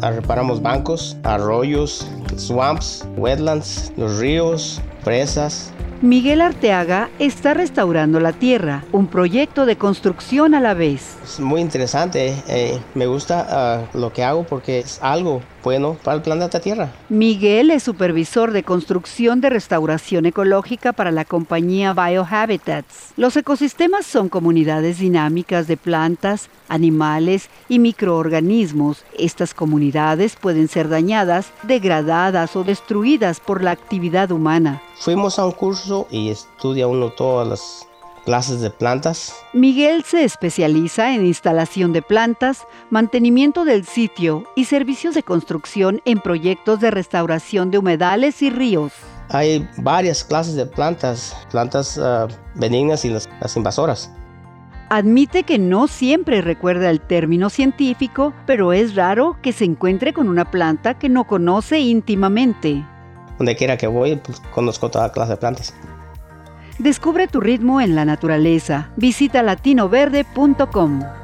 reparamos bancos, arroyos, swamps, wetlands, los ríos, presas, Miguel Arteaga está restaurando la tierra, un proyecto de construcción a la vez. Es muy interesante, eh, me gusta ah, lo que hago porque es algo bueno para el planeta Tierra. Miguel es supervisor de construcción de restauración ecológica para la compañía Biohabitats. Los ecosistemas son comunidades dinámicas de plantas, animales y microorganismos. Estas comunidades pueden ser dañadas, degradadas o destruidas por la actividad humana. Fuimos a un curso y estudia uno todas las clases de plantas. Miguel se especializa en instalación de plantas, mantenimiento del sitio y servicios de construcción en proyectos de restauración de humedales y ríos. Hay varias clases de plantas, plantas uh, benignas y las, las invasoras. Admite que no siempre recuerda el término científico, pero es raro que se encuentre con una planta que no conoce íntimamente. Donde quiera que voy, pues, conozco toda clase de plantas. Descubre tu ritmo en la naturaleza. Visita latinoverde.com.